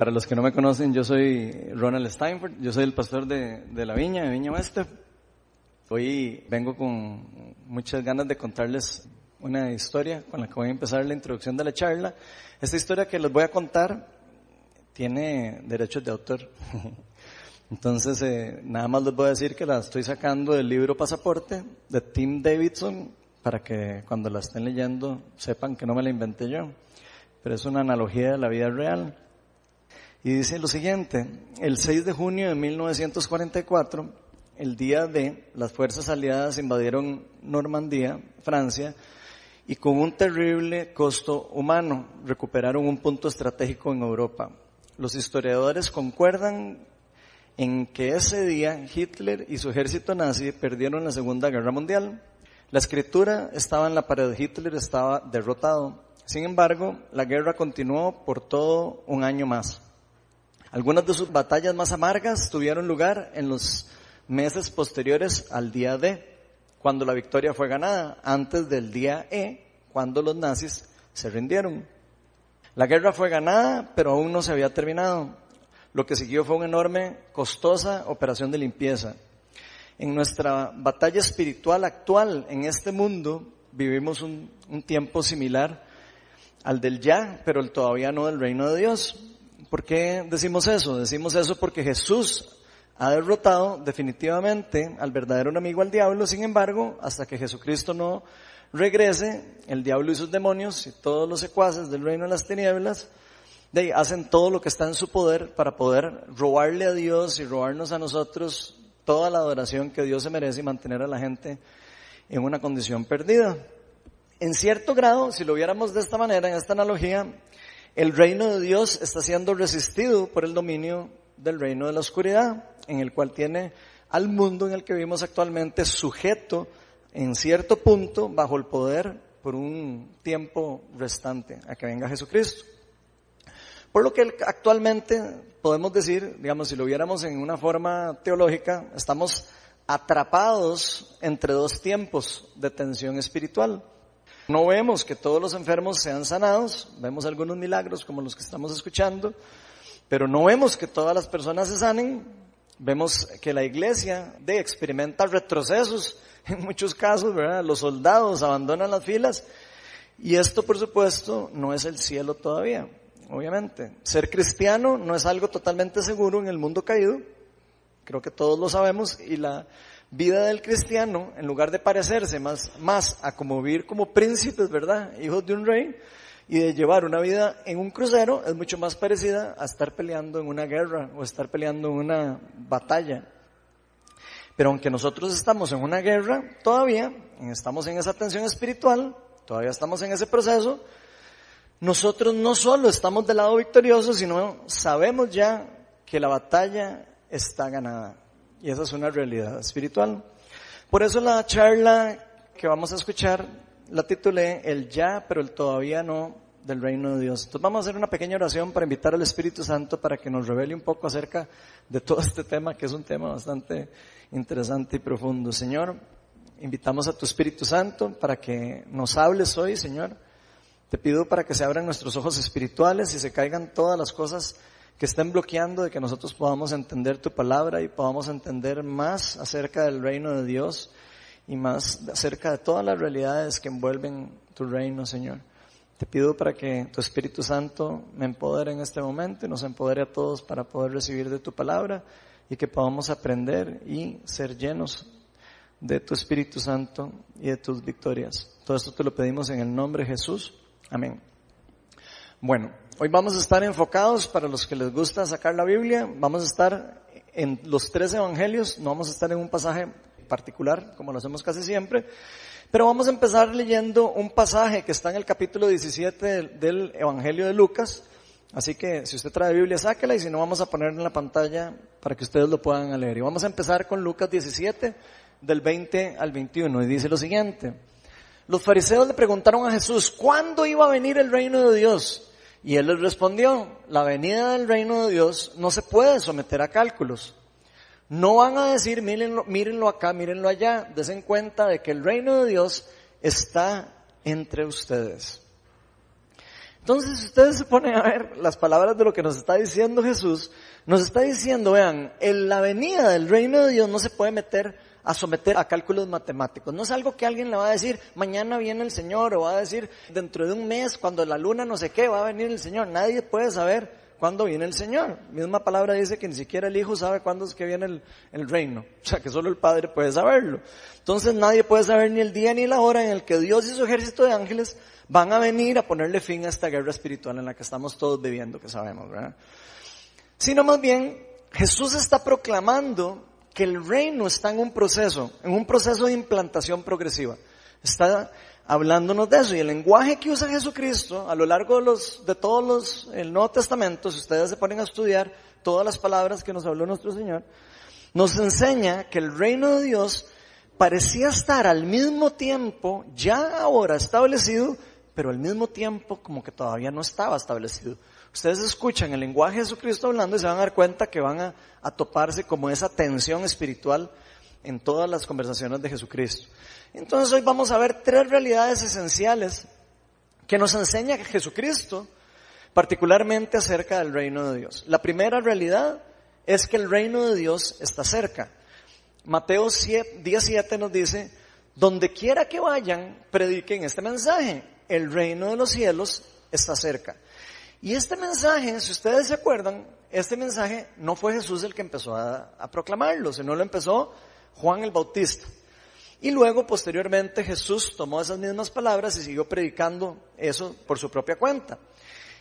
Para los que no me conocen, yo soy Ronald Steinford, yo soy el pastor de, de la Viña, de Viña Oeste. Hoy vengo con muchas ganas de contarles una historia con la que voy a empezar la introducción de la charla. Esta historia que les voy a contar tiene derechos de autor. Entonces, eh, nada más les voy a decir que la estoy sacando del libro Pasaporte de Tim Davidson para que cuando la estén leyendo sepan que no me la inventé yo, pero es una analogía de la vida real. Y dice lo siguiente, el 6 de junio de 1944, el día de las fuerzas aliadas invadieron Normandía, Francia, y con un terrible costo humano recuperaron un punto estratégico en Europa. Los historiadores concuerdan en que ese día Hitler y su ejército nazi perdieron la Segunda Guerra Mundial. La escritura estaba en la pared, Hitler estaba derrotado. Sin embargo, la guerra continuó por todo un año más. Algunas de sus batallas más amargas tuvieron lugar en los meses posteriores al día D, cuando la victoria fue ganada, antes del día E, cuando los nazis se rindieron. La guerra fue ganada, pero aún no se había terminado. Lo que siguió fue una enorme, costosa operación de limpieza. En nuestra batalla espiritual actual en este mundo vivimos un, un tiempo similar al del ya, pero el todavía no del reino de Dios. ¿Por qué decimos eso? Decimos eso porque Jesús ha derrotado definitivamente al verdadero enemigo al diablo, sin embargo, hasta que Jesucristo no regrese, el diablo y sus demonios y todos los secuaces del reino de las tinieblas, de ahí, hacen todo lo que está en su poder para poder robarle a Dios y robarnos a nosotros toda la adoración que Dios se merece y mantener a la gente en una condición perdida. En cierto grado, si lo viéramos de esta manera, en esta analogía, el reino de Dios está siendo resistido por el dominio del reino de la oscuridad, en el cual tiene al mundo en el que vivimos actualmente sujeto en cierto punto bajo el poder por un tiempo restante a que venga Jesucristo. Por lo que actualmente podemos decir, digamos, si lo viéramos en una forma teológica, estamos atrapados entre dos tiempos de tensión espiritual. No vemos que todos los enfermos sean sanados, vemos algunos milagros como los que estamos escuchando, pero no vemos que todas las personas se sanen, vemos que la iglesia de experimenta retrocesos en muchos casos. Los soldados abandonan las filas y esto por supuesto no es el cielo todavía, obviamente. Ser cristiano no es algo totalmente seguro en el mundo caído, creo que todos lo sabemos y la vida del cristiano, en lugar de parecerse más, más a como vivir como príncipes, ¿verdad? Hijos de un rey, y de llevar una vida en un crucero, es mucho más parecida a estar peleando en una guerra o estar peleando en una batalla. Pero aunque nosotros estamos en una guerra, todavía estamos en esa tensión espiritual, todavía estamos en ese proceso, nosotros no solo estamos del lado victorioso, sino sabemos ya que la batalla está ganada. Y esa es una realidad espiritual. Por eso la charla que vamos a escuchar la titulé El ya, pero el todavía no del reino de Dios. Entonces vamos a hacer una pequeña oración para invitar al Espíritu Santo para que nos revele un poco acerca de todo este tema, que es un tema bastante interesante y profundo. Señor, invitamos a tu Espíritu Santo para que nos hables hoy, Señor. Te pido para que se abran nuestros ojos espirituales y se caigan todas las cosas que estén bloqueando de que nosotros podamos entender tu palabra y podamos entender más acerca del reino de Dios y más acerca de todas las realidades que envuelven tu reino, Señor. Te pido para que tu Espíritu Santo me empodere en este momento y nos empodere a todos para poder recibir de tu palabra y que podamos aprender y ser llenos de tu Espíritu Santo y de tus victorias. Todo esto te lo pedimos en el nombre de Jesús. Amén. Bueno, hoy vamos a estar enfocados para los que les gusta sacar la Biblia, vamos a estar en los tres evangelios, no vamos a estar en un pasaje particular, como lo hacemos casi siempre, pero vamos a empezar leyendo un pasaje que está en el capítulo 17 del, Evangelio de Lucas, así que si usted trae Biblia, sáquela y si no vamos a poner en la pantalla para que ustedes lo puedan leer. Y vamos a empezar con Lucas 17, del 20 al 21, y dice lo siguiente. Los fariseos le preguntaron a Jesús, ¿cuándo iba a venir el reino de Dios? Y él les respondió, la venida del reino de Dios no se puede someter a cálculos. No van a decir, mírenlo, mírenlo acá, mírenlo allá, desen cuenta de que el reino de Dios está entre ustedes. Entonces, si ustedes se ponen a ver las palabras de lo que nos está diciendo Jesús, nos está diciendo, vean, en la venida del reino de Dios no se puede meter a someter a cálculos matemáticos. No es algo que alguien le va a decir, mañana viene el Señor, o va a decir, dentro de un mes, cuando la luna no sé qué, va a venir el Señor. Nadie puede saber cuándo viene el Señor. misma palabra dice que ni siquiera el Hijo sabe cuándo es que viene el, el, reino. O sea, que solo el Padre puede saberlo. Entonces nadie puede saber ni el día ni la hora en el que Dios y su ejército de ángeles van a venir a ponerle fin a esta guerra espiritual en la que estamos todos viviendo, que sabemos, ¿verdad? Sino más bien, Jesús está proclamando que el reino está en un proceso, en un proceso de implantación progresiva. Está hablándonos de eso. Y el lenguaje que usa Jesucristo a lo largo de todos los, el Nuevo Testamento, si ustedes se ponen a estudiar todas las palabras que nos habló nuestro Señor, nos enseña que el reino de Dios parecía estar al mismo tiempo, ya ahora establecido, pero al mismo tiempo como que todavía no estaba establecido. Ustedes escuchan el lenguaje de Jesucristo hablando y se van a dar cuenta que van a, a toparse como esa tensión espiritual en todas las conversaciones de Jesucristo. Entonces hoy vamos a ver tres realidades esenciales que nos enseña Jesucristo, particularmente acerca del reino de Dios. La primera realidad es que el reino de Dios está cerca. Mateo 17 nos dice, donde quiera que vayan, prediquen este mensaje. El reino de los cielos está cerca. Y este mensaje, si ustedes se acuerdan, este mensaje no fue Jesús el que empezó a, proclamarlo, sino lo empezó Juan el Bautista. Y luego, posteriormente, Jesús tomó esas mismas palabras y siguió predicando eso por su propia cuenta.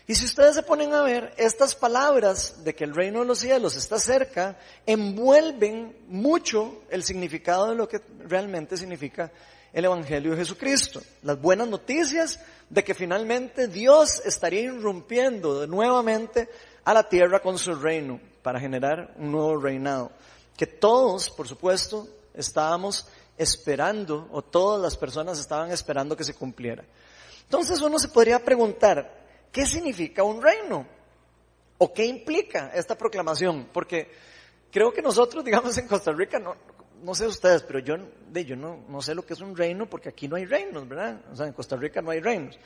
Y si ustedes se ponen a ver, estas palabras de que el reino de los cielos está cerca, envuelven mucho el significado de lo que realmente significa el Evangelio de Jesucristo. Las buenas noticias de que finalmente Dios estaría irrumpiendo nuevamente a la tierra con su reino para generar un nuevo reinado. Que todos, por supuesto, estábamos esperando, o todas las personas estaban esperando que se cumpliera. Entonces uno se podría preguntar, ¿qué significa un reino? ¿O qué implica esta proclamación? Porque creo que nosotros, digamos, en Costa Rica, no, no sé ustedes, pero yo, de, yo no, no sé lo que es un reino porque aquí no hay reinos, ¿verdad? O sea, en Costa Rica no hay reinos.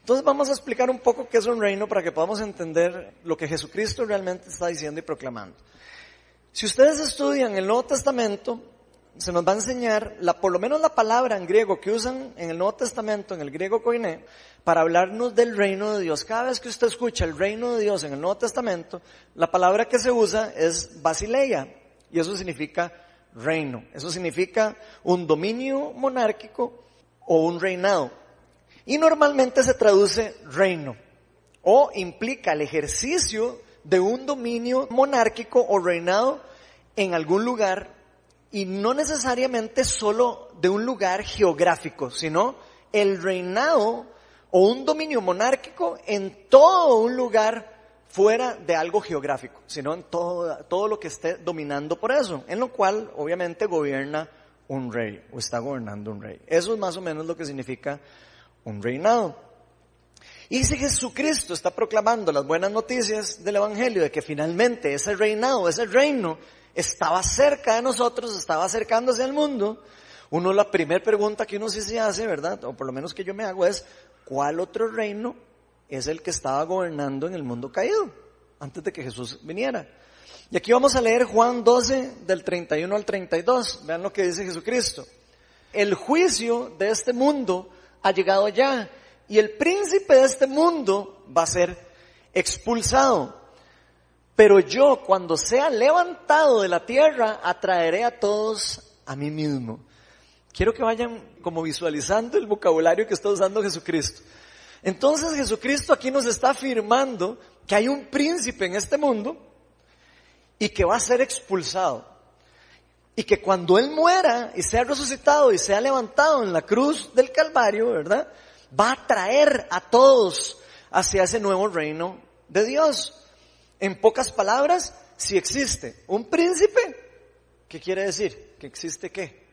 Entonces vamos a explicar un poco qué es un reino para que podamos entender lo que Jesucristo realmente está diciendo y proclamando. Si ustedes estudian el Nuevo Testamento, se nos va a enseñar, la, por lo menos la palabra en griego que usan en el Nuevo Testamento, en el griego koiné, para hablarnos del reino de Dios. Cada vez que usted escucha el reino de Dios en el Nuevo Testamento, la palabra que se usa es basileia, y eso significa reino. Eso significa un dominio monárquico o un reinado. Y normalmente se traduce reino o implica el ejercicio de un dominio monárquico o reinado en algún lugar y no necesariamente solo de un lugar geográfico, sino el reinado o un dominio monárquico en todo un lugar fuera de algo geográfico, sino en todo, todo lo que esté dominando por eso, en lo cual obviamente gobierna un rey o está gobernando un rey. Eso es más o menos lo que significa un reinado. Y si Jesucristo está proclamando las buenas noticias del Evangelio de que finalmente ese reinado, ese reino, estaba cerca de nosotros, estaba acercándose al mundo, uno la primera pregunta que uno sí se hace, ¿verdad? O por lo menos que yo me hago es, ¿cuál otro reino es el que estaba gobernando en el mundo caído, antes de que Jesús viniera. Y aquí vamos a leer Juan 12 del 31 al 32. Vean lo que dice Jesucristo. El juicio de este mundo ha llegado ya y el príncipe de este mundo va a ser expulsado. Pero yo cuando sea levantado de la tierra atraeré a todos a mí mismo. Quiero que vayan como visualizando el vocabulario que está usando Jesucristo. Entonces Jesucristo aquí nos está afirmando que hay un príncipe en este mundo y que va a ser expulsado. Y que cuando Él muera y sea resucitado y sea levantado en la cruz del Calvario, ¿verdad? Va a traer a todos hacia ese nuevo reino de Dios. En pocas palabras, si existe un príncipe, ¿qué quiere decir? ¿Que existe qué?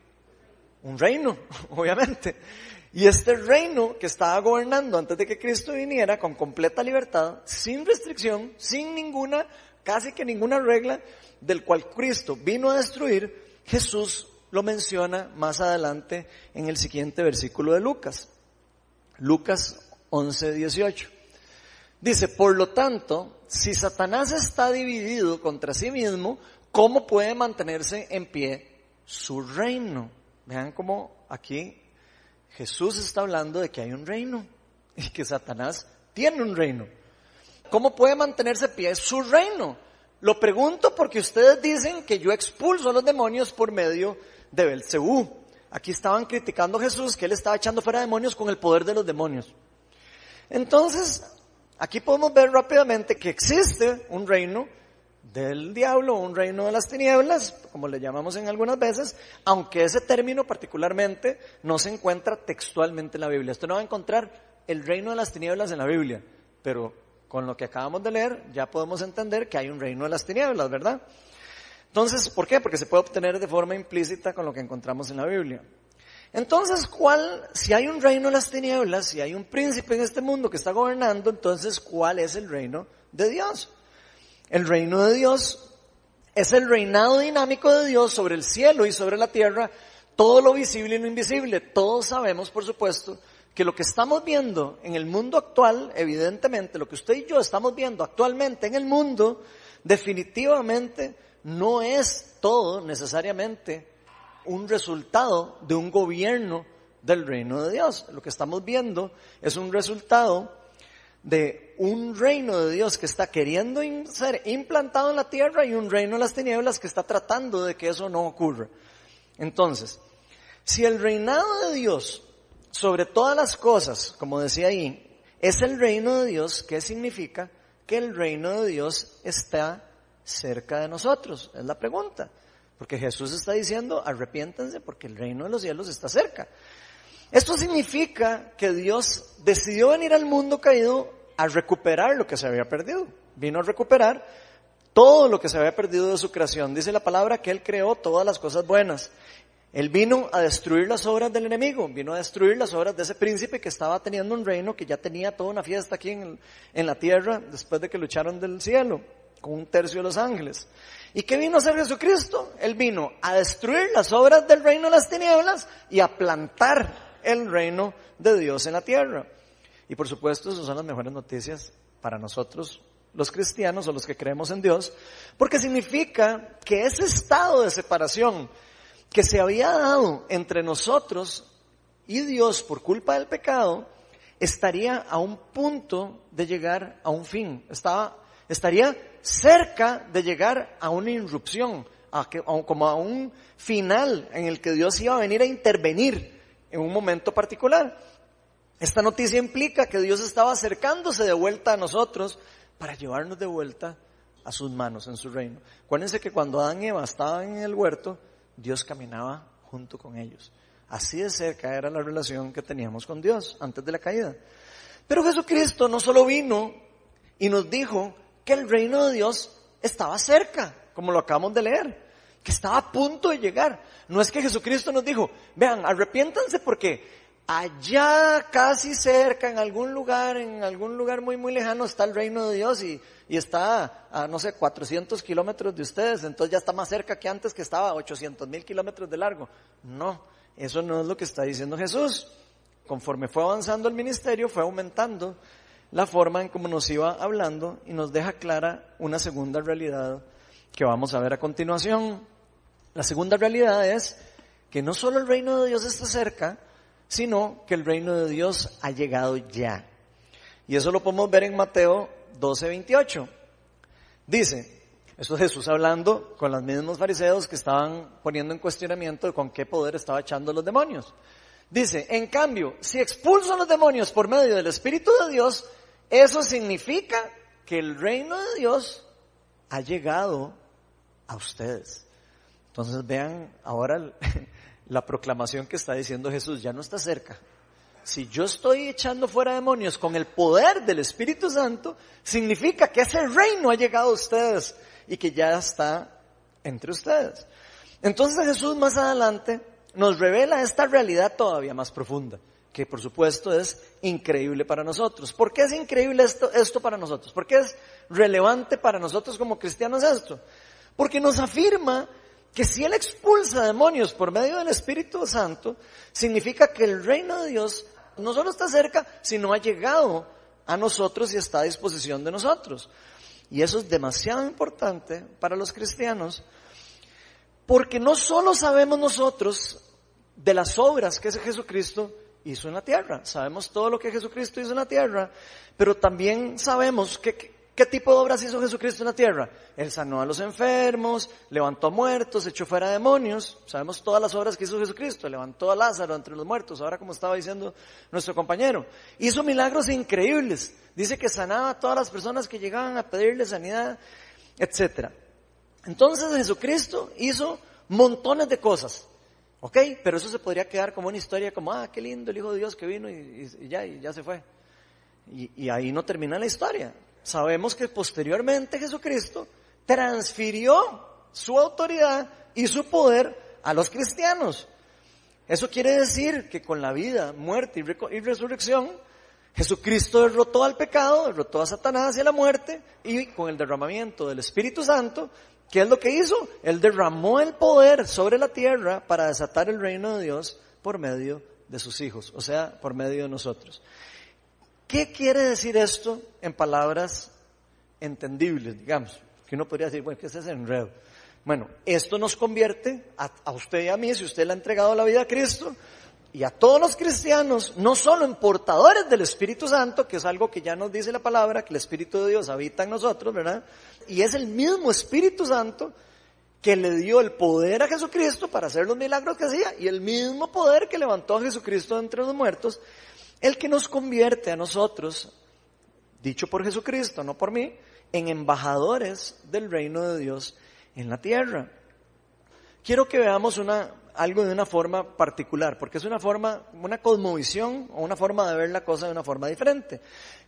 Un reino, obviamente. Y este reino que estaba gobernando antes de que Cristo viniera con completa libertad, sin restricción, sin ninguna, casi que ninguna regla, del cual Cristo vino a destruir, Jesús lo menciona más adelante en el siguiente versículo de Lucas. Lucas 11, 18. Dice, por lo tanto, si Satanás está dividido contra sí mismo, ¿cómo puede mantenerse en pie su reino? Vean cómo aquí Jesús está hablando de que hay un reino y que Satanás tiene un reino. ¿Cómo puede mantenerse en pie su reino? Lo pregunto porque ustedes dicen que yo expulso a los demonios por medio de Belcebú. Aquí estaban criticando a Jesús que él estaba echando fuera demonios con el poder de los demonios. Entonces, Aquí podemos ver rápidamente que existe un reino del diablo, un reino de las tinieblas, como le llamamos en algunas veces, aunque ese término particularmente no se encuentra textualmente en la Biblia. Usted no va a encontrar el reino de las tinieblas en la Biblia, pero con lo que acabamos de leer ya podemos entender que hay un reino de las tinieblas, ¿verdad? Entonces, ¿por qué? Porque se puede obtener de forma implícita con lo que encontramos en la Biblia. Entonces, ¿cuál, si hay un reino de las tinieblas, si hay un príncipe en este mundo que está gobernando, entonces, ¿cuál es el reino de Dios? El reino de Dios es el reinado dinámico de Dios sobre el cielo y sobre la tierra, todo lo visible y lo invisible. Todos sabemos, por supuesto, que lo que estamos viendo en el mundo actual, evidentemente, lo que usted y yo estamos viendo actualmente en el mundo, definitivamente no es todo necesariamente un resultado de un gobierno del reino de Dios. Lo que estamos viendo es un resultado de un reino de Dios que está queriendo ser implantado en la tierra y un reino de las tinieblas que está tratando de que eso no ocurra. Entonces, si el reinado de Dios sobre todas las cosas, como decía ahí, es el reino de Dios, ¿qué significa? Que el reino de Dios está cerca de nosotros, es la pregunta. Porque Jesús está diciendo, arrepiéntanse porque el reino de los cielos está cerca. Esto significa que Dios decidió venir al mundo caído a recuperar lo que se había perdido. Vino a recuperar todo lo que se había perdido de su creación. Dice la palabra que Él creó todas las cosas buenas. Él vino a destruir las obras del enemigo, vino a destruir las obras de ese príncipe que estaba teniendo un reino, que ya tenía toda una fiesta aquí en, en la tierra después de que lucharon del cielo con un tercio de los ángeles. ¿Y qué vino a hacer Jesucristo? Él vino a destruir las obras del reino de las tinieblas y a plantar el reino de Dios en la tierra. Y por supuesto, esas son las mejores noticias para nosotros, los cristianos o los que creemos en Dios, porque significa que ese estado de separación que se había dado entre nosotros y Dios por culpa del pecado, estaría a un punto de llegar a un fin. Estaba, estaría cerca de llegar a una irrupción, como a un final en el que Dios iba a venir a intervenir en un momento particular. Esta noticia implica que Dios estaba acercándose de vuelta a nosotros para llevarnos de vuelta a sus manos en su reino. Acuérdense que cuando Adán y Eva estaban en el huerto, Dios caminaba junto con ellos. Así de cerca era la relación que teníamos con Dios antes de la caída. Pero Jesucristo no solo vino y nos dijo que el reino de Dios estaba cerca, como lo acabamos de leer, que estaba a punto de llegar. No es que Jesucristo nos dijo, vean, arrepiéntanse porque allá casi cerca, en algún lugar, en algún lugar muy, muy lejano está el reino de Dios y, y está a, no sé, 400 kilómetros de ustedes, entonces ya está más cerca que antes que estaba a 800 mil kilómetros de largo. No, eso no es lo que está diciendo Jesús. Conforme fue avanzando el ministerio, fue aumentando la forma en cómo nos iba hablando y nos deja clara una segunda realidad que vamos a ver a continuación. La segunda realidad es que no solo el reino de Dios está cerca, sino que el reino de Dios ha llegado ya. Y eso lo podemos ver en Mateo 12, 28. Dice, eso es Jesús hablando con los mismos fariseos que estaban poniendo en cuestionamiento con qué poder estaba echando los demonios. Dice, en cambio, si expulso a los demonios por medio del Espíritu de Dios, eso significa que el reino de Dios ha llegado a ustedes. Entonces vean ahora la proclamación que está diciendo Jesús, ya no está cerca. Si yo estoy echando fuera demonios con el poder del Espíritu Santo, significa que ese reino ha llegado a ustedes y que ya está entre ustedes. Entonces Jesús más adelante nos revela esta realidad todavía más profunda que por supuesto es increíble para nosotros. ¿Por qué es increíble esto, esto para nosotros? ¿Por qué es relevante para nosotros como cristianos esto? Porque nos afirma que si Él expulsa demonios por medio del Espíritu Santo, significa que el reino de Dios no solo está cerca, sino ha llegado a nosotros y está a disposición de nosotros. Y eso es demasiado importante para los cristianos, porque no solo sabemos nosotros de las obras que ese Jesucristo hizo en la tierra, sabemos todo lo que Jesucristo hizo en la tierra, pero también sabemos que, ¿Qué tipo de obras hizo Jesucristo en la tierra? Él sanó a los enfermos, levantó muertos, echó fuera demonios. Sabemos todas las obras que hizo Jesucristo. Levantó a Lázaro entre los muertos, ahora como estaba diciendo nuestro compañero. Hizo milagros increíbles. Dice que sanaba a todas las personas que llegaban a pedirle sanidad, etc. Entonces Jesucristo hizo montones de cosas. ¿Ok? Pero eso se podría quedar como una historia como, ah, qué lindo el Hijo de Dios que vino y, ya, y ya se fue. y ahí no termina la historia sabemos que posteriormente Jesucristo transfirió su autoridad y su poder a los cristianos. Eso quiere decir que con la vida, muerte y, resurrección, Jesucristo derrotó al pecado, derrotó a Satanás y a la muerte, y con el derramamiento del Espíritu Santo, ¿qué es lo que hizo? Él derramó el poder sobre la tierra para desatar el reino de Dios por medio de sus hijos, o sea, por medio de nosotros. ¿Qué quiere decir esto en palabras entendibles, digamos? Que uno podría decir, bueno, ¿qué es ese enredo? Bueno, esto nos convierte a, usted y a mí, si usted le ha entregado la vida a Cristo, y a todos los cristianos, no solo en portadores del Espíritu Santo, que es algo que ya nos dice la palabra, que el Espíritu de Dios habita en nosotros, ¿verdad? Y es el mismo Espíritu Santo que le dio el poder a Jesucristo para hacer los milagros que hacía, y el mismo poder que levantó a Jesucristo entre los muertos, el que nos convierte a nosotros, dicho por Jesucristo, no por mí, en embajadores del reino de Dios en la tierra. Quiero que veamos una, algo de una forma particular, porque es una forma, una cosmovisión o una forma de ver la cosa de una forma diferente.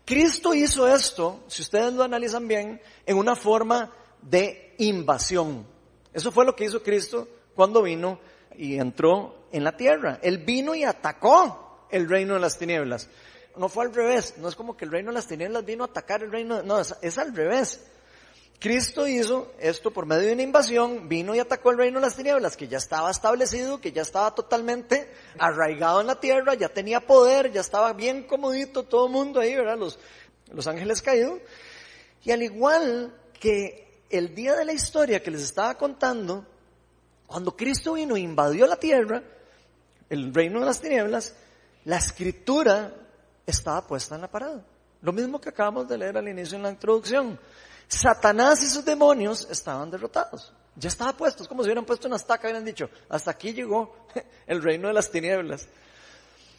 Cristo hizo esto, si ustedes lo analizan bien, en una forma de invasión. Eso fue lo que hizo Cristo cuando vino y entró en la tierra. Él vino y atacó el reino de las tinieblas. No fue al revés, no es como que el reino de las tinieblas vino a atacar el reino, no, es, al revés. Cristo hizo esto por medio de una invasión, vino y atacó el reino de las tinieblas, que ya estaba establecido, que ya estaba totalmente arraigado en la tierra, ya tenía poder, ya estaba bien comodito todo el mundo ahí, ¿verdad? Los, los ángeles caídos. Y al igual que el día de la historia que les estaba contando, cuando Cristo vino e invadió la tierra, el reino de las tinieblas, la escritura estaba puesta en la parada. Lo mismo que acabamos de leer al inicio en la introducción. Satanás y sus demonios estaban derrotados. Ya estaba puesto, es como si hubieran puesto una estaca y hubieran dicho, hasta aquí llegó el reino de las tinieblas.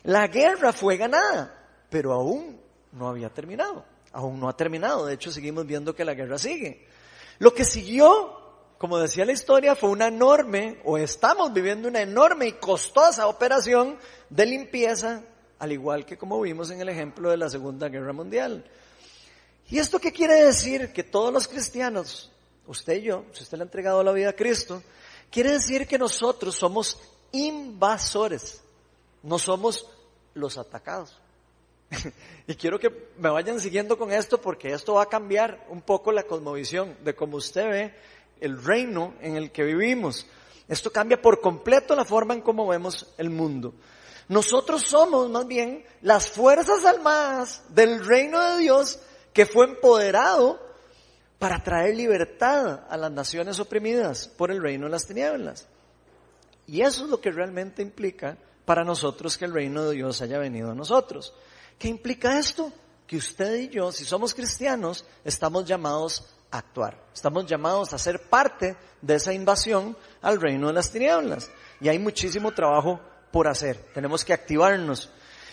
La guerra fue ganada, pero aún no había terminado. Aún no ha terminado. De hecho, seguimos viendo que la guerra sigue. Lo que siguió, como decía la historia, fue una enorme, o estamos viviendo una enorme y costosa operación de limpieza, al igual que como vimos en el ejemplo de la Segunda Guerra Mundial. ¿Y esto qué quiere decir? Que todos los cristianos, usted y yo, si usted le ha entregado la vida a Cristo, quiere decir que nosotros somos invasores, no somos los atacados. y quiero que me vayan siguiendo con esto porque esto va a cambiar un poco la cosmovisión de cómo usted ve el reino en el que vivimos. Esto cambia por completo la forma en cómo vemos el mundo. Nosotros somos más bien las fuerzas armadas del reino de Dios que fue empoderado para traer libertad a las naciones oprimidas por el reino de las tinieblas. Y eso es lo que realmente implica para nosotros que el reino de Dios haya venido a nosotros. ¿Qué implica esto? Que usted y yo, si somos cristianos, estamos llamados actuar. Estamos llamados a ser parte de esa invasión al reino de las tinieblas. Y hay muchísimo trabajo por hacer, tenemos que activarnos.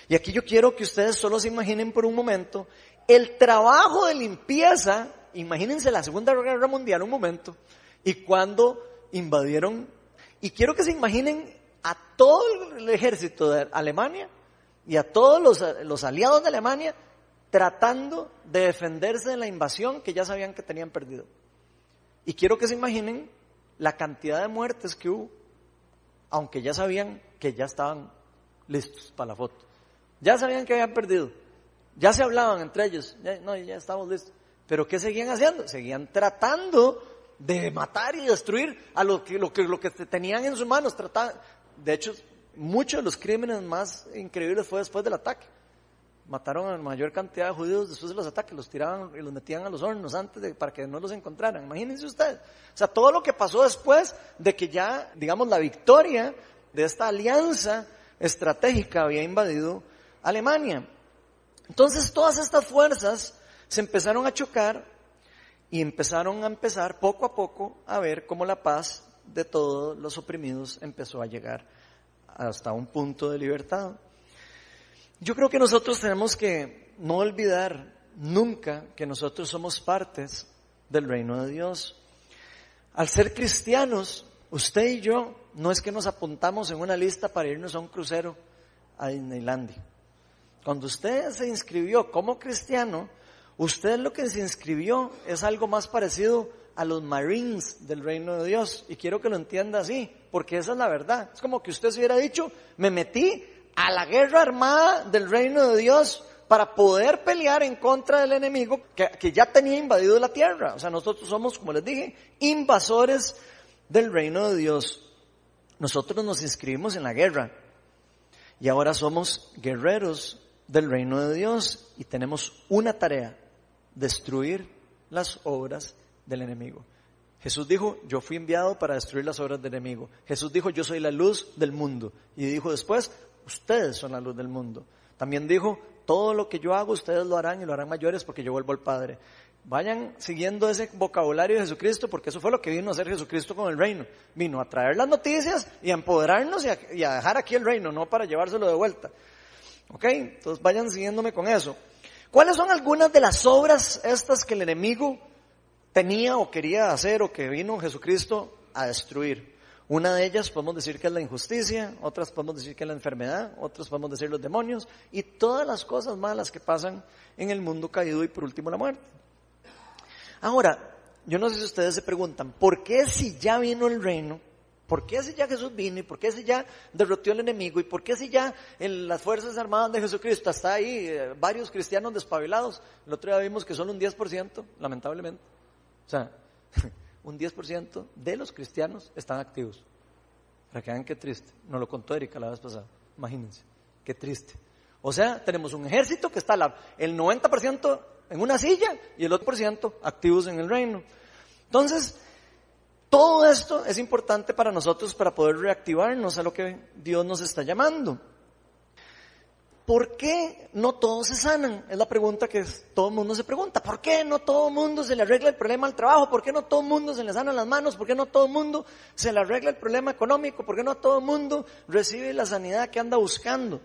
Y aquí yo quiero que ustedes solo se imaginen por un momento el trabajo de limpieza, imagínense la Segunda Guerra Mundial un momento, y cuando invadieron, y quiero que se imaginen a todo el ejército de Alemania y a todos los, los aliados de Alemania tratando de defenderse de la invasión que ya sabían que tenían perdido. Y quiero que se imaginen la cantidad de muertes que hubo aunque ya sabían que ya estaban listos para la foto. Ya sabían que habían perdido. Ya se hablaban entre ellos. no, ya estamos listos. Pero ¿qué seguían haciendo? Seguían tratando de matar y destruir a lo que, lo que, lo que tenían en sus manos. de hecho, muchos de los crímenes más increíbles fue después del ataque. Mataron a la mayor cantidad de judíos después de los ataques, los tiraban y los metían a los hornos antes de, para que no los encontraran. Imagínense ustedes. O sea, todo lo que pasó después de que ya, digamos, la victoria de esta alianza estratégica había invadido Alemania. Entonces todas estas fuerzas se empezaron a chocar y empezaron a empezar poco a poco a ver cómo la paz de todos los oprimidos empezó a llegar hasta un punto de libertad. Yo creo que nosotros tenemos que no olvidar nunca que nosotros somos partes del reino de Dios. Al ser cristianos, usted y yo no es que nos apuntamos en una lista para irnos a un crucero a Disneylandia. Cuando usted se inscribió como cristiano, usted lo que se inscribió es algo más parecido a los Marines del reino de Dios. Y quiero que lo entienda así, porque esa es la verdad. Es como que usted se hubiera dicho, me metí a la guerra armada del reino de Dios para poder pelear en contra del enemigo que, que ya tenía invadido la tierra. O sea, nosotros somos, como les dije, invasores del reino de Dios. Nosotros nos inscribimos en la guerra y ahora somos guerreros del reino de Dios y tenemos una tarea, destruir las obras del enemigo. Jesús dijo, yo fui enviado para destruir las obras del enemigo. Jesús dijo, yo soy la luz del mundo. Y dijo después, ustedes son la luz del mundo. También dijo, todo lo que yo hago ustedes lo harán y lo harán mayores porque yo vuelvo al Padre. Vayan siguiendo ese vocabulario de Jesucristo porque eso fue lo que vino a hacer Jesucristo con el reino. Vino a traer las noticias y a empoderarnos y a, y a dejar aquí el reino, no para llevárselo de vuelta. ¿Ok? Entonces vayan siguiéndome con eso. ¿Cuáles son algunas de las obras estas que el enemigo tenía o quería hacer o que vino Jesucristo a destruir? Una de ellas podemos decir que es la injusticia, otras podemos decir que es la enfermedad, otras podemos decir los demonios y todas las cosas malas que pasan en el mundo caído y por último la muerte. Ahora, yo no sé si ustedes se preguntan, ¿por qué si ya vino el reino? ¿Por qué si ya Jesús vino? ¿Y por qué si ya derrotó al enemigo? ¿Y por qué si ya en las Fuerzas Armadas de Jesucristo hasta ahí eh, varios cristianos despabilados? El otro día vimos que solo un 10%, lamentablemente. O sea, un 10% de los cristianos están activos. Para que vean qué triste. Nos lo contó Erika la vez pasada. Imagínense. Qué triste. O sea, tenemos un ejército que está el 90% en una silla y el otro por ciento activos en el reino. Entonces, todo esto es importante para nosotros para poder reactivarnos a lo que Dios nos está llamando. ¿Por qué no todos se sanan? Es la pregunta que todo el mundo se pregunta. ¿Por qué no todo el mundo se le arregla el problema al trabajo? ¿Por qué no todo el mundo se le sanan las manos? ¿Por qué no todo el mundo se le arregla el problema económico? ¿Por qué no todo el mundo recibe la sanidad que anda buscando?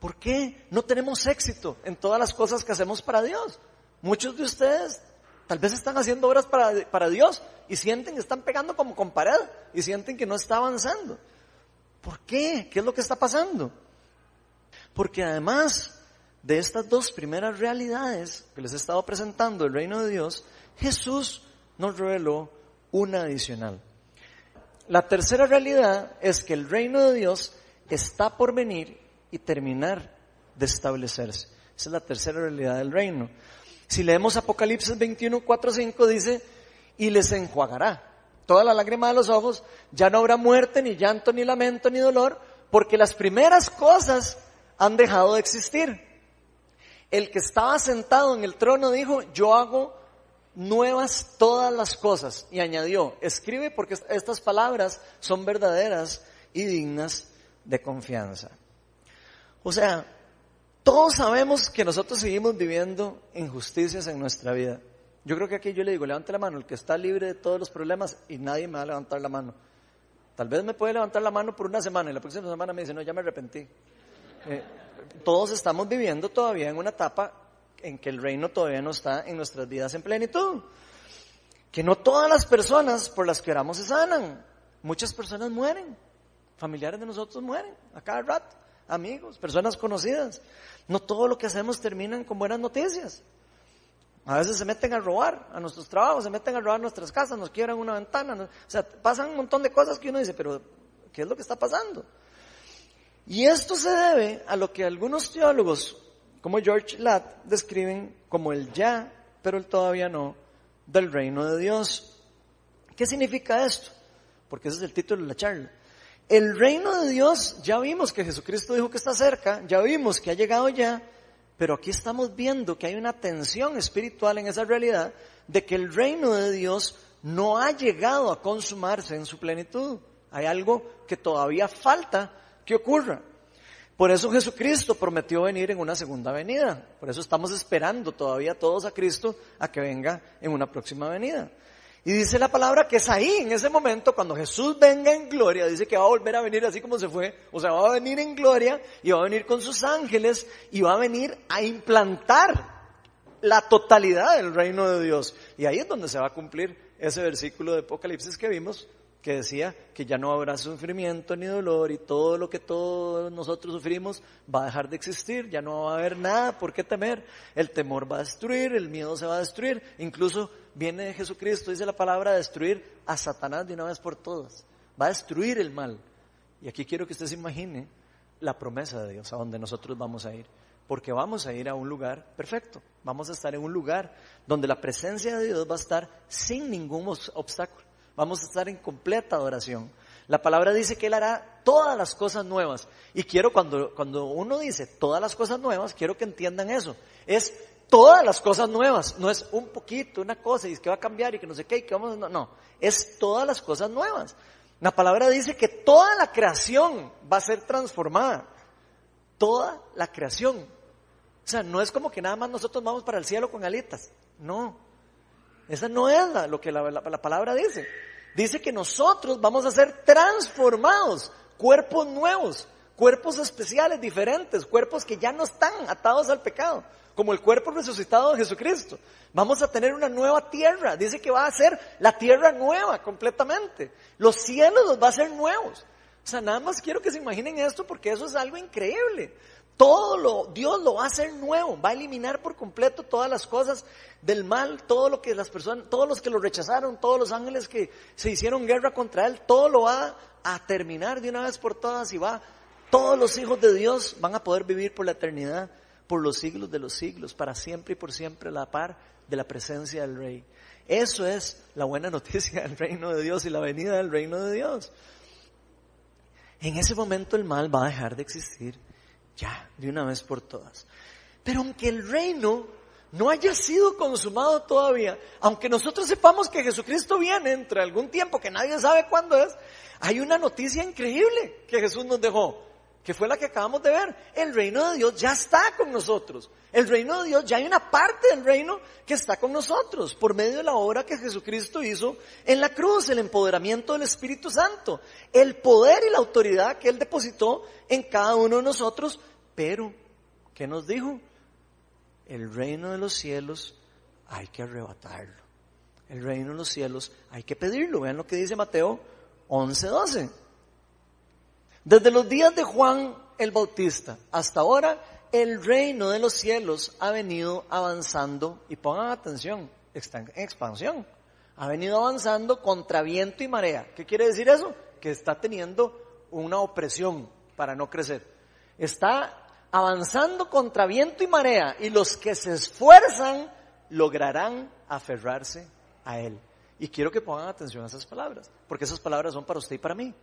¿Por qué no tenemos éxito en todas las cosas que hacemos para Dios? Muchos de ustedes Tal vez están haciendo obras para, para Dios y sienten que están pegando como con pared y sienten que no está avanzando. ¿Por qué? ¿Qué es lo que está pasando? Porque además de estas dos primeras realidades que les he estado presentando el reino de Dios, Jesús nos reveló una adicional. La tercera realidad es que el reino de Dios está por venir y terminar de establecerse. Esa es la tercera realidad del reino. Si leemos Apocalipsis 21, 4, 5, dice, y les enjuagará toda la lágrima de los ojos, ya no habrá muerte, ni llanto, ni lamento, ni dolor, porque las primeras cosas han dejado de existir. El que estaba sentado en el trono dijo, yo hago nuevas todas las cosas. Y añadió, escribe porque estas palabras son verdaderas y dignas de confianza. O sea, todos sabemos que nosotros seguimos viviendo injusticias en nuestra vida. Yo creo que aquí yo le digo, levante la mano, el que está libre de todos los problemas y nadie me va a levantar la mano. Tal vez me puede levantar la mano por una semana y la próxima semana me dice, no, ya me arrepentí. Eh, todos estamos viviendo todavía en una etapa en que el reino todavía no está en nuestras vidas en plenitud. Que no todas las personas por las que oramos se sanan. Muchas personas mueren. Familiares de nosotros mueren a cada rato amigos, personas conocidas. No todo lo que hacemos termina con buenas noticias. A veces se meten a robar a nuestros trabajos, se meten a robar nuestras casas, nos quiebran una ventana. O sea, pasan un montón de cosas que uno dice, pero ¿qué es lo que está pasando? Y esto se debe a lo que algunos teólogos, como George Latt, describen como el ya, pero el todavía no, del reino de Dios. ¿Qué significa esto? Porque ese es el título de la charla. El reino de Dios, ya vimos que Jesucristo dijo que está cerca, ya vimos que ha llegado ya, Pero aquí estamos viendo que hay una tensión espiritual en esa realidad de que el reino de Dios no ha llegado a consumarse en su plenitud. Hay algo que todavía falta que ocurra. Por eso Jesucristo prometió venir en una segunda venida. Por eso estamos esperando todavía todos a Cristo a que venga en una próxima venida. Y dice la palabra que es ahí, en ese momento, cuando Jesús venga en gloria, dice que va a volver a venir así como se fue, o sea, va a venir en gloria y va a venir con sus ángeles y va a venir a implantar la totalidad del reino de Dios. Y ahí es donde se va a cumplir ese versículo de Apocalipsis que vimos, que decía que ya no habrá sufrimiento ni dolor y todo lo que todos nosotros sufrimos va a dejar de existir, ya no va a haber nada por qué temer, el temor va a destruir, el miedo se va a destruir, incluso viene Jesucristo, dice la palabra, destruir a Satanás de una vez por todas, va a destruir el mal. Y aquí quiero que usted se imagine la promesa de Dios, a donde nosotros vamos a ir, porque vamos a ir a un lugar perfecto, vamos a estar en un lugar donde la presencia de Dios va a estar sin ningún obstáculo. Vamos a estar en completa adoración. La palabra dice que Él hará todas las cosas nuevas. Y quiero, cuando, cuando uno dice todas las cosas nuevas, quiero que entiendan eso. Es todas las cosas nuevas. No es un poquito, una cosa, y es que va a cambiar y que no sé qué, y que vamos, no, no. Es todas las cosas nuevas. La palabra dice que toda la creación va a ser transformada. Toda la creación. O sea, no es como que nada más nosotros vamos para el cielo con alitas. No. Esa no es lo que la, palabra dice. Dice que nosotros vamos a ser transformados, cuerpos nuevos, cuerpos especiales, diferentes, cuerpos que ya no están atados al pecado, como el cuerpo resucitado de Jesucristo. Vamos a tener una nueva tierra. Dice que va a ser la tierra nueva completamente. Los cielos los va a ser nuevos. O sea, nada más quiero que se imaginen esto porque eso es algo increíble. Todo lo, Dios lo va a hacer nuevo, va a eliminar por completo todas las cosas del mal, todo lo que las personas, todos los que lo rechazaron, todos los ángeles que se hicieron guerra contra él, todo lo va a terminar de una vez por todas y va, todos los hijos de Dios van a poder vivir por la eternidad, por los siglos de los siglos, para siempre y por siempre a la par de la presencia del Rey. Eso es la buena noticia del reino de Dios y la venida del reino de Dios. En ese momento el mal va a dejar de existir ya, de una vez por todas. Pero aunque el reino no haya sido consumado todavía, aunque nosotros sepamos que Jesucristo viene entre algún tiempo que nadie sabe cuándo es, hay una noticia increíble que Jesús nos dejó, que fue la que acabamos de ver. El reino de Dios ya está con nosotros. El reino de Dios, ya hay una parte del reino que está con nosotros por medio de la obra que Jesucristo hizo en la cruz, el empoderamiento del Espíritu Santo, el poder y la autoridad que Él depositó en cada uno de nosotros. Pero, ¿qué nos dijo? El reino de los cielos hay que arrebatarlo. El reino de los cielos hay que pedirlo. Vean lo que dice Mateo 11:12. Desde los días de Juan el Bautista hasta ahora, el reino de los cielos ha venido avanzando, y pongan atención, está en expansión. Ha venido avanzando contra viento y marea. ¿Qué quiere decir eso? Que está teniendo una opresión para no crecer. Está avanzando contra viento y marea y los que se esfuerzan lograrán aferrarse a Él. Y quiero que pongan atención a esas palabras, porque esas palabras son para usted y para mí.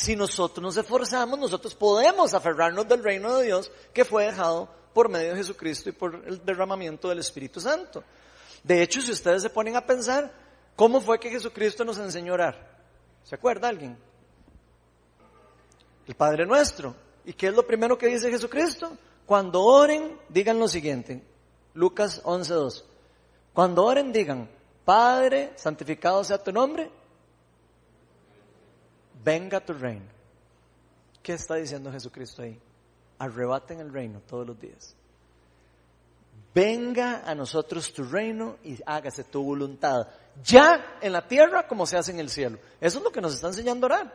Si nosotros nos esforzamos, nosotros podemos aferrarnos del reino de Dios que fue dejado por medio de Jesucristo y por el derramamiento del Espíritu Santo. De hecho, si ustedes se ponen a pensar, ¿cómo fue que Jesucristo nos enseñó a orar? ¿Se acuerda alguien? El Padre Nuestro. ¿Y qué es lo primero que dice Jesucristo? Cuando oren, digan lo siguiente. Lucas 11.2. Cuando oren, digan, Padre, santificado sea tu nombre, venga tu reino. ¿Qué está diciendo Jesucristo ahí? Arrebaten el reino todos los días. Venga a nosotros tu reino y hágase tu voluntad, ya en la tierra como se hace en el cielo. Eso es lo que nos está enseñando a orar.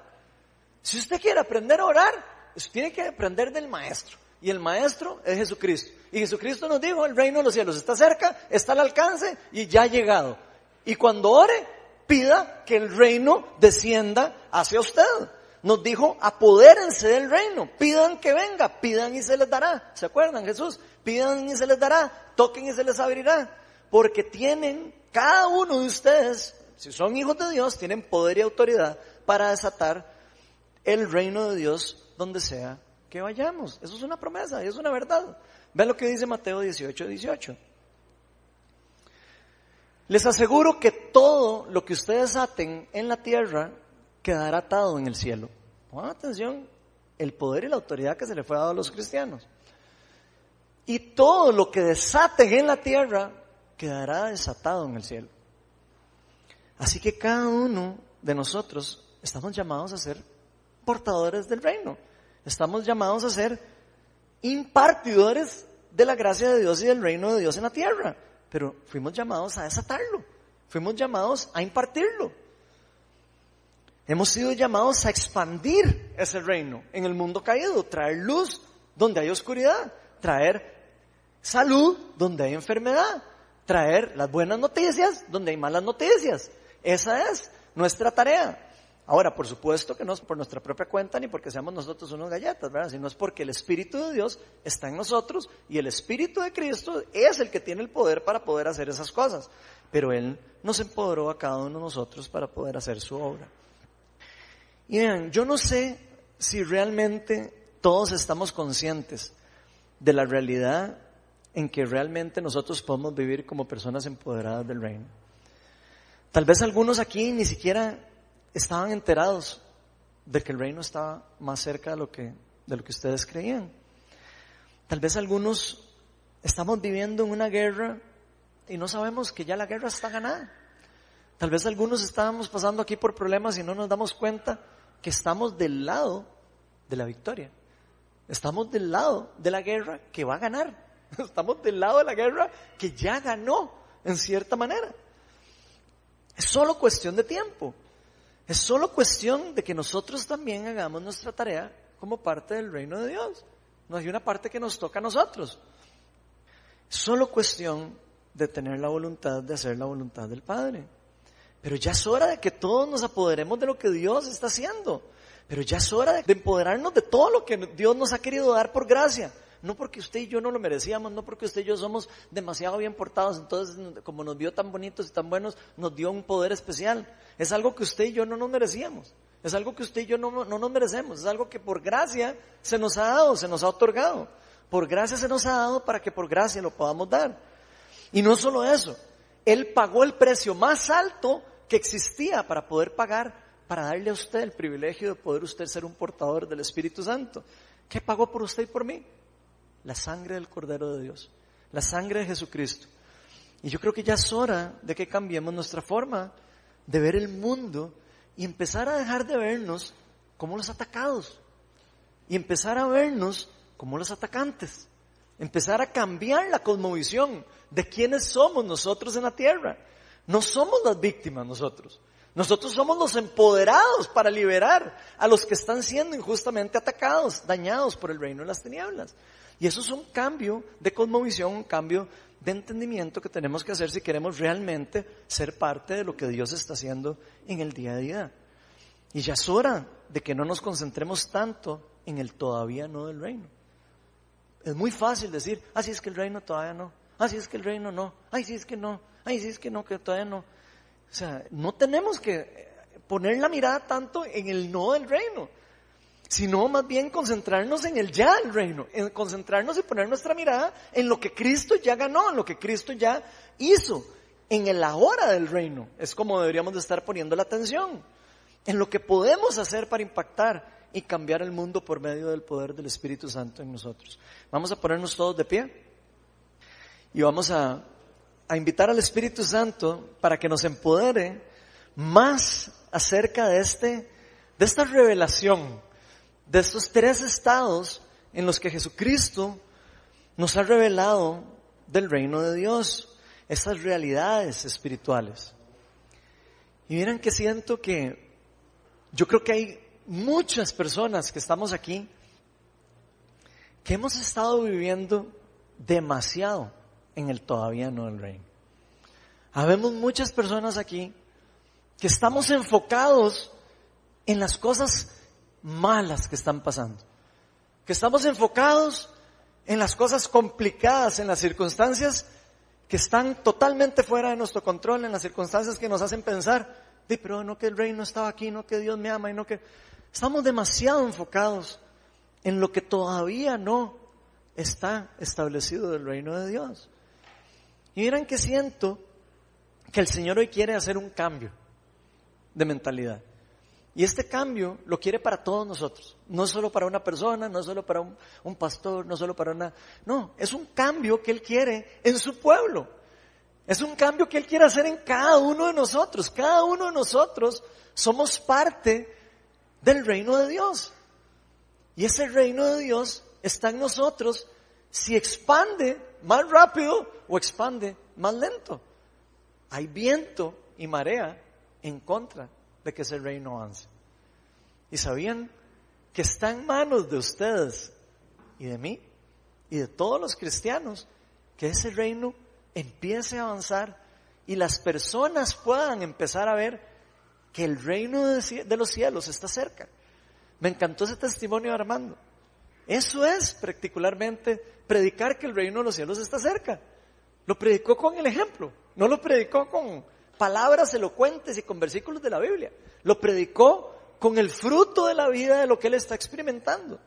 Si usted quiere aprender a orar, tiene que aprender del maestro. Y el maestro es Jesucristo. Y Jesucristo nos dijo, el reino de los cielos está cerca, está al alcance y ya ha llegado. Y cuando ore, pida que el reino descienda hacia usted. Nos dijo, apodérense del reino, pidan que venga, pidan y se les dará. ¿Se acuerdan Jesús? Pidan y se les dará, toquen y se les abrirá. Porque tienen, cada uno de ustedes, si son hijos de Dios, tienen poder y autoridad para desatar el reino de Dios donde sea que vayamos. Eso es una promesa, es una verdad. Vean lo que dice Mateo 18, 18. Les aseguro que todo lo que ustedes aten en la tierra quedará atado en el cielo. Pongan atención, el poder y la autoridad que se le fue dado a los cristianos. Y todo lo que desaten en la tierra quedará desatado en el cielo. Así que cada uno de nosotros estamos llamados a ser portadores del reino. Estamos llamados a ser impartidores de la gracia de Dios y del reino de Dios en la tierra. Pero fuimos llamados a desatarlo. Fuimos llamados a impartirlo. Hemos sido llamados a expandir ese reino en el mundo caído, traer luz donde hay oscuridad, traer salud donde hay enfermedad, traer las buenas noticias donde hay malas noticias. Esa es nuestra tarea. Ahora, por supuesto que no es por nuestra propia cuenta ni porque seamos nosotros unos galletas, ¿verdad? Sino es porque el Espíritu de Dios está en nosotros y el Espíritu de Cristo es el que tiene el poder para poder hacer esas cosas. Pero Él nos empoderó a cada uno de nosotros para poder hacer su obra. Y vean, yo no sé si realmente todos estamos conscientes de la realidad en que realmente nosotros podemos vivir como personas empoderadas del reino. Tal vez algunos aquí ni siquiera estaban enterados de que el reino estaba más cerca de lo que, de lo que ustedes creían. Tal vez algunos estamos viviendo en una guerra y no sabemos que ya la guerra está ganada. Tal vez algunos estábamos pasando aquí por problemas y no nos damos cuenta que estamos del lado de la victoria. Estamos del lado de la guerra que va a ganar. Estamos del lado de la guerra que ya ganó en cierta manera. Es solo cuestión de tiempo. Es solo cuestión de que nosotros también hagamos nuestra tarea como parte del reino de Dios. No hay una parte que nos toca a nosotros. Es solo cuestión de tener la voluntad de hacer la voluntad del Padre. Pero ya es hora de que todos nos apoderemos de lo que Dios está haciendo. Pero ya es hora de empoderarnos de todo lo que Dios nos ha querido dar por gracia no porque usted y yo no lo merecíamos, no porque usted y yo somos demasiado bien portados, entonces como nos vio tan bonitos y tan buenos, nos dio un poder especial. Es algo que usted y yo no nos merecíamos, es algo que usted y yo no, no nos merecemos, es algo que por gracia se nos ha dado, se nos ha otorgado. Por gracia se nos ha dado para que por gracia lo podamos dar. Y no solo eso, Él pagó el precio más alto que existía para poder pagar, para darle a usted el privilegio de poder usted ser un portador del Espíritu Santo. ¿Qué pagó por usted y por mí? La sangre del Cordero de Dios, la sangre de Jesucristo. Y yo creo que ya es hora de que cambiemos nuestra forma de ver el mundo y empezar a dejar de vernos como los atacados y empezar a vernos como los atacantes. Empezar a cambiar la cosmovisión de quiénes somos nosotros en la tierra. No somos las víctimas nosotros. Nosotros somos los empoderados para liberar a los que están siendo injustamente atacados, dañados por el reino de las tinieblas. Y eso es un cambio de cosmovisión, un cambio de entendimiento que tenemos que hacer si queremos realmente ser parte de lo que Dios está haciendo en el día a día. Y ya es hora de que no nos concentremos tanto en el todavía no del reino. Es muy fácil decir, así ah, es que el reino todavía no, así ah, es que el reino no, ay, sí es que no, ay, sí es que no, que todavía no. O sea, no tenemos que poner la mirada tanto en el no del reino sino más bien concentrarnos en el ya del reino, en concentrarnos y poner nuestra mirada en lo que Cristo ya ganó, en lo que Cristo ya hizo, en el ahora del reino. Es como deberíamos de estar poniendo la atención, en lo que podemos hacer para impactar y cambiar el mundo por medio del poder del Espíritu Santo en nosotros. Vamos a ponernos todos de pie y vamos a, a invitar al Espíritu Santo para que nos empodere más acerca de este, de esta revelación de estos tres estados en los que Jesucristo nos ha revelado del reino de Dios, estas realidades espirituales. Y miren que siento que yo creo que hay muchas personas que estamos aquí que hemos estado viviendo demasiado en el todavía no del reino. Habemos muchas personas aquí que estamos enfocados en las cosas malas que están pasando. Que estamos enfocados en las cosas complicadas, en las circunstancias que están totalmente fuera de nuestro control, en las circunstancias que nos hacen pensar, de, pero no que el reino estaba aquí, no que Dios me ama y no que... Estamos demasiado enfocados en lo que todavía no está establecido del reino de Dios. Y miren que siento que el Señor hoy quiere hacer un cambio de mentalidad. Y este cambio lo quiere para todos nosotros, no solo para una persona, no solo para un, un, pastor, no solo para una... No, es un cambio que Él quiere en su pueblo. Es un cambio que Él quiere hacer en cada uno de nosotros. Cada uno de nosotros somos parte del reino de Dios. Y ese reino de Dios está en nosotros si expande más rápido o expande más lento. Hay viento y marea en contra de que ese reino avance. Y sabían que está en manos de ustedes y de mí y de todos los cristianos que ese reino empiece a avanzar y las personas puedan empezar a ver que el reino de los cielos está cerca. Me encantó ese testimonio de Armando. Eso es particularmente predicar que el reino de los cielos está cerca. Lo predicó con el ejemplo, no lo predicó con palabras elocuentes y con versículos de la Biblia. Lo predicó con el fruto de la vida de lo que él está experimentando.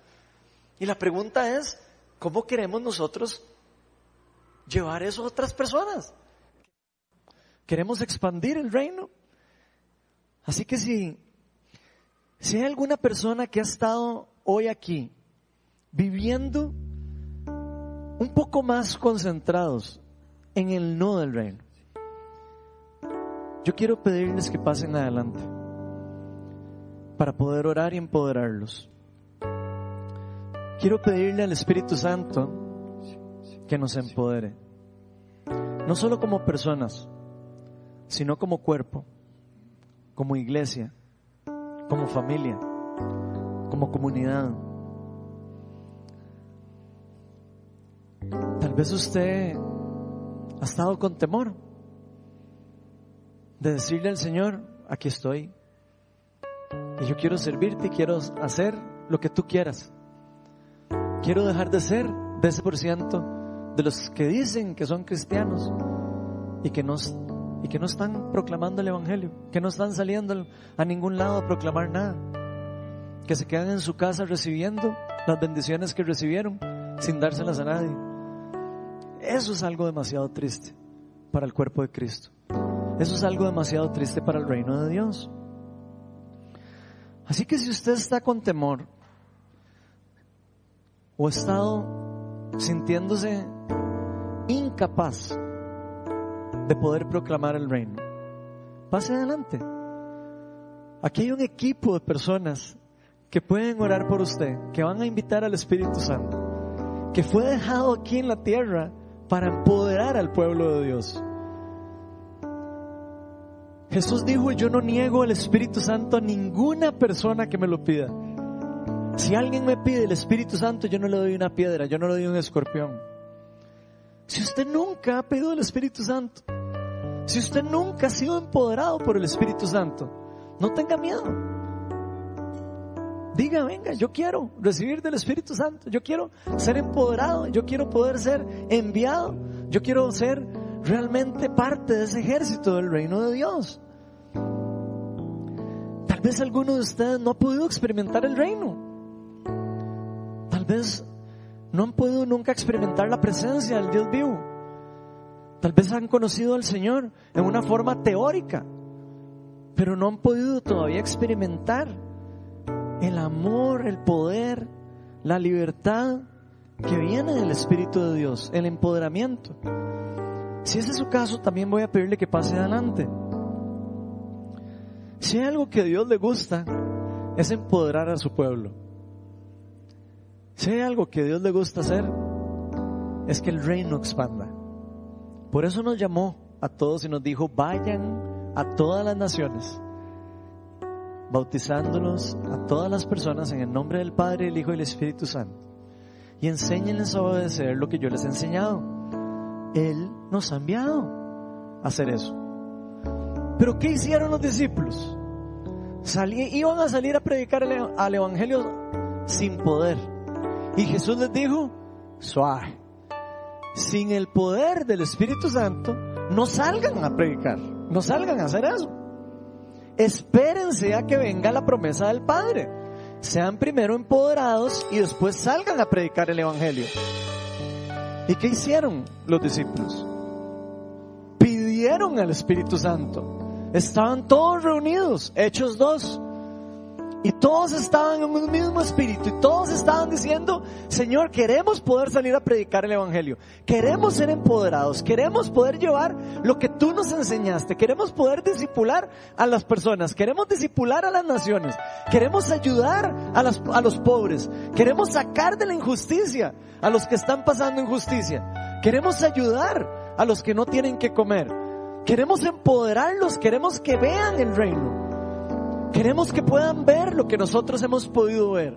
Y la pregunta es, ¿cómo queremos nosotros llevar eso a otras personas? ¿Queremos expandir el reino? Así que si, si hay alguna persona que ha estado hoy aquí viviendo un poco más concentrados en el no del reino, yo quiero pedirles que pasen adelante para poder orar y empoderarlos. Quiero pedirle al Espíritu Santo que nos empodere, no solo como personas, sino como cuerpo, como iglesia, como familia, como comunidad. Tal vez usted ha estado con temor de decirle al Señor, aquí estoy. Y yo quiero servirte y quiero hacer lo que tú quieras. Quiero dejar de ser de ese por ciento de los que dicen que son cristianos y que no, y que no están proclamando el Evangelio, que no están saliendo a ningún lado a proclamar nada, que se quedan en su casa recibiendo las bendiciones que recibieron sin dárselas a nadie. Eso es algo demasiado triste para el cuerpo de Cristo. Eso es algo demasiado triste para el reino de Dios. Así que si usted está con temor o ha estado sintiéndose incapaz de poder proclamar el reino, pase adelante. Aquí hay un equipo de personas que pueden orar por usted, que van a invitar al Espíritu Santo, que fue dejado aquí en la tierra para empoderar al pueblo de Dios. Jesús dijo, yo no niego el Espíritu Santo a ninguna persona que me lo pida. Si alguien me pide el Espíritu Santo, yo no le doy una piedra, yo no le doy un escorpión. Si usted nunca ha pedido el Espíritu Santo, si usted nunca ha sido empoderado por el Espíritu Santo, no tenga miedo. Diga, venga, yo quiero recibir del Espíritu Santo, yo quiero ser empoderado, yo quiero poder ser enviado, yo quiero ser realmente parte de ese ejército del reino de Dios. Tal vez alguno de ustedes no ha podido experimentar el reino. Tal vez no han podido nunca experimentar la presencia del Dios vivo. Tal vez han conocido al Señor en una forma teórica, pero no han podido todavía experimentar el amor, el poder, la libertad que viene del Espíritu de Dios, el empoderamiento. Si ese es su caso, también voy a pedirle que pase adelante. Si hay algo que a Dios le gusta, es empoderar a su pueblo. Si hay algo que Dios le gusta hacer, es que el reino expanda. Por eso nos llamó a todos y nos dijo, vayan a todas las naciones, bautizándolos a todas las personas en el nombre del Padre, el Hijo y el Espíritu Santo. Y enséñenles a obedecer lo que yo les he enseñado. Él nos ha enviado a hacer eso. Pero ¿qué hicieron los discípulos? iban a salir a predicar al Evangelio sin poder. Y Jesús les dijo, suave, sin el poder del Espíritu Santo, no salgan a predicar, no salgan a hacer eso. Espérense a que venga la promesa del Padre. sean primero empoderados y después salgan a predicar el Evangelio. ¿Y qué hicieron los discípulos? Pidieron al Espíritu Santo. Estaban todos reunidos, Hechos 2. Y todos estaban en un mismo espíritu y todos estaban diciendo, Señor, queremos poder salir a predicar el Evangelio. Queremos ser empoderados. Queremos poder llevar lo que tú nos enseñaste. Queremos poder disipular a las personas. Queremos disipular a las naciones. Queremos ayudar a, las, a los pobres. Queremos sacar de la injusticia a los que están pasando injusticia. Queremos ayudar a los que no tienen que comer. Queremos empoderarlos. Queremos que vean el reino. Queremos que puedan ver lo que nosotros hemos podido ver.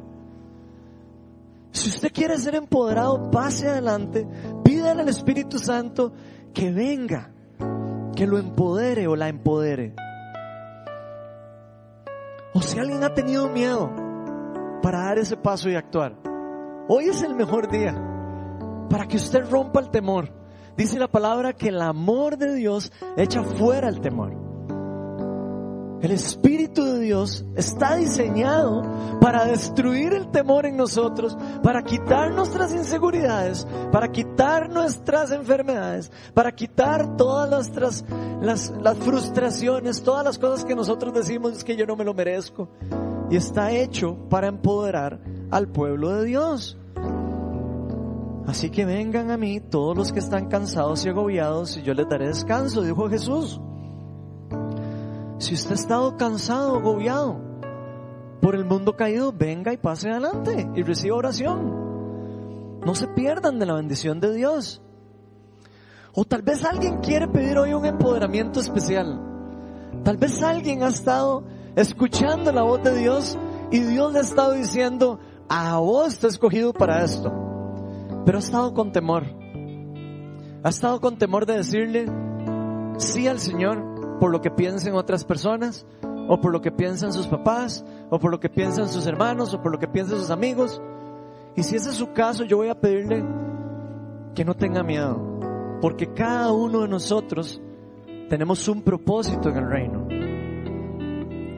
Si usted quiere ser empoderado, pase adelante, pídale al Espíritu Santo que venga, que lo empodere o la empodere. O si alguien ha tenido miedo para dar ese paso y actuar, hoy es el mejor día para que usted rompa el temor. Dice la palabra que el amor de Dios echa fuera el temor. El Espíritu de Dios está diseñado para destruir el temor en nosotros, para quitar nuestras inseguridades, para quitar nuestras enfermedades, para quitar todas nuestras, las, frustraciones, todas las cosas que nosotros decimos es que yo no me lo merezco. Y está hecho para empoderar al pueblo de Dios. Así que vengan a mí todos los que están cansados y agobiados y yo les daré descanso, dijo Jesús. Si usted ha estado cansado, agobiado por el mundo caído, venga y pase adelante y reciba oración. No se pierdan de la bendición de Dios. O tal vez alguien quiere pedir hoy un empoderamiento especial. Tal vez alguien ha estado escuchando la voz de Dios y Dios le ha estado diciendo, a vos te he escogido para esto. Pero ha estado con temor. Ha estado con temor de decirle sí al Señor por lo que piensen otras personas, o por lo que piensan sus papás, o por lo que piensan sus hermanos, o por lo que piensan sus amigos. Y si ese es su caso, yo voy a pedirle que no tenga miedo, porque cada uno de nosotros tenemos un propósito en el reino.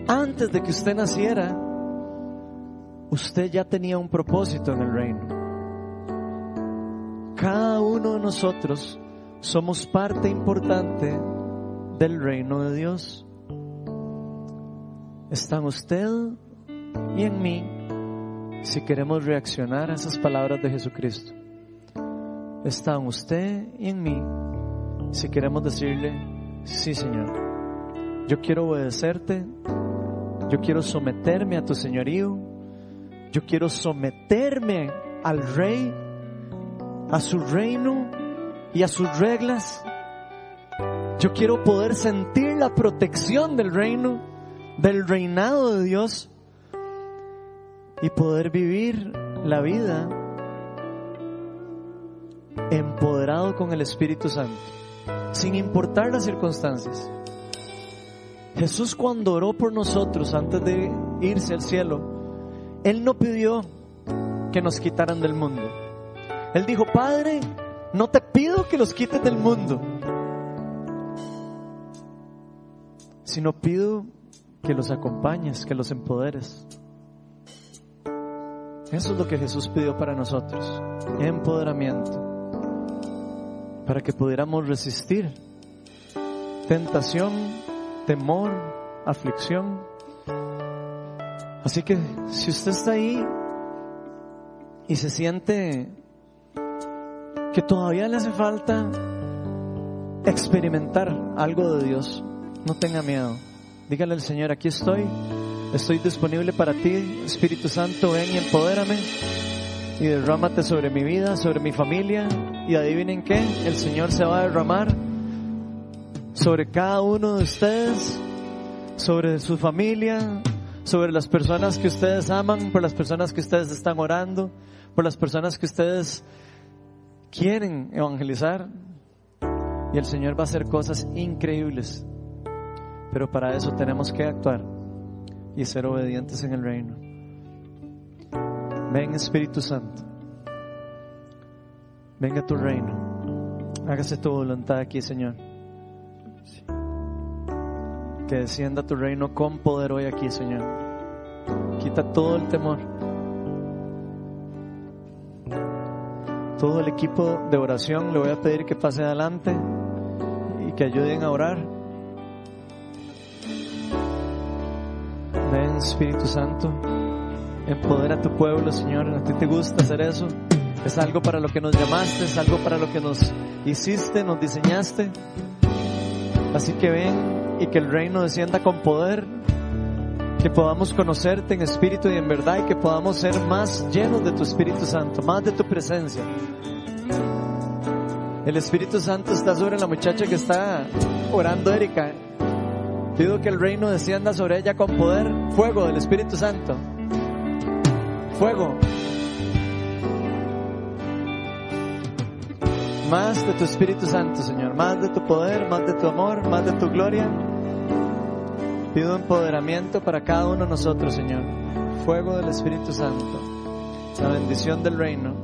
Antes de que usted naciera, usted ya tenía un propósito en el reino. Cada uno de nosotros somos parte importante del reino de Dios. Está en usted y en mí si queremos reaccionar a esas palabras de Jesucristo. Está en usted y en mí si queremos decirle, sí Señor, yo quiero obedecerte, yo quiero someterme a tu señorío, yo quiero someterme al rey, a su reino y a sus reglas. Yo quiero poder sentir la protección del reino, del reinado de Dios y poder vivir la vida empoderado con el Espíritu Santo, sin importar las circunstancias. Jesús cuando oró por nosotros antes de irse al cielo, Él no pidió que nos quitaran del mundo. Él dijo, Padre, no te pido que los quites del mundo, sino pido que los acompañes, que los empoderes. Eso es lo que Jesús pidió para nosotros, empoderamiento, para que pudiéramos resistir tentación, temor, aflicción. Así que si usted está ahí y se siente que todavía le hace falta experimentar algo de Dios, no tenga miedo. Dígale al Señor, aquí estoy. Estoy disponible para ti. Espíritu Santo, ven y empodérame. Y derrámate sobre mi vida, sobre mi familia. Y adivinen qué, el Señor se va a derramar sobre cada uno de ustedes, sobre su familia, sobre las personas que ustedes aman, por las personas que ustedes están orando, por las personas que ustedes quieren evangelizar. Y el Señor va a hacer cosas increíbles. Pero para eso tenemos que actuar y ser obedientes en el reino. Ven Espíritu Santo. Venga tu reino. Hágase tu voluntad aquí, Señor. Que descienda tu reino con poder hoy aquí, Señor. Quita todo el temor. Todo el equipo de oración le voy a pedir que pase adelante y que ayuden a orar. Espíritu Santo, empodera a tu pueblo, Señor. A ti te gusta hacer eso. Es algo para lo que nos llamaste, es algo para lo que nos hiciste, nos diseñaste. Así que ven y que el reino descienda con poder, que podamos conocerte en espíritu y en verdad y que podamos ser más llenos de tu Espíritu Santo, más de tu presencia. El Espíritu Santo está sobre la muchacha que está orando, Erika. Pido que el reino descienda sobre ella con poder, fuego del Espíritu Santo. Fuego. Más de tu Espíritu Santo, Señor. Más de tu poder, más de tu amor, más de tu gloria. Pido empoderamiento para cada uno de nosotros, Señor. Fuego del Espíritu Santo. La bendición del reino.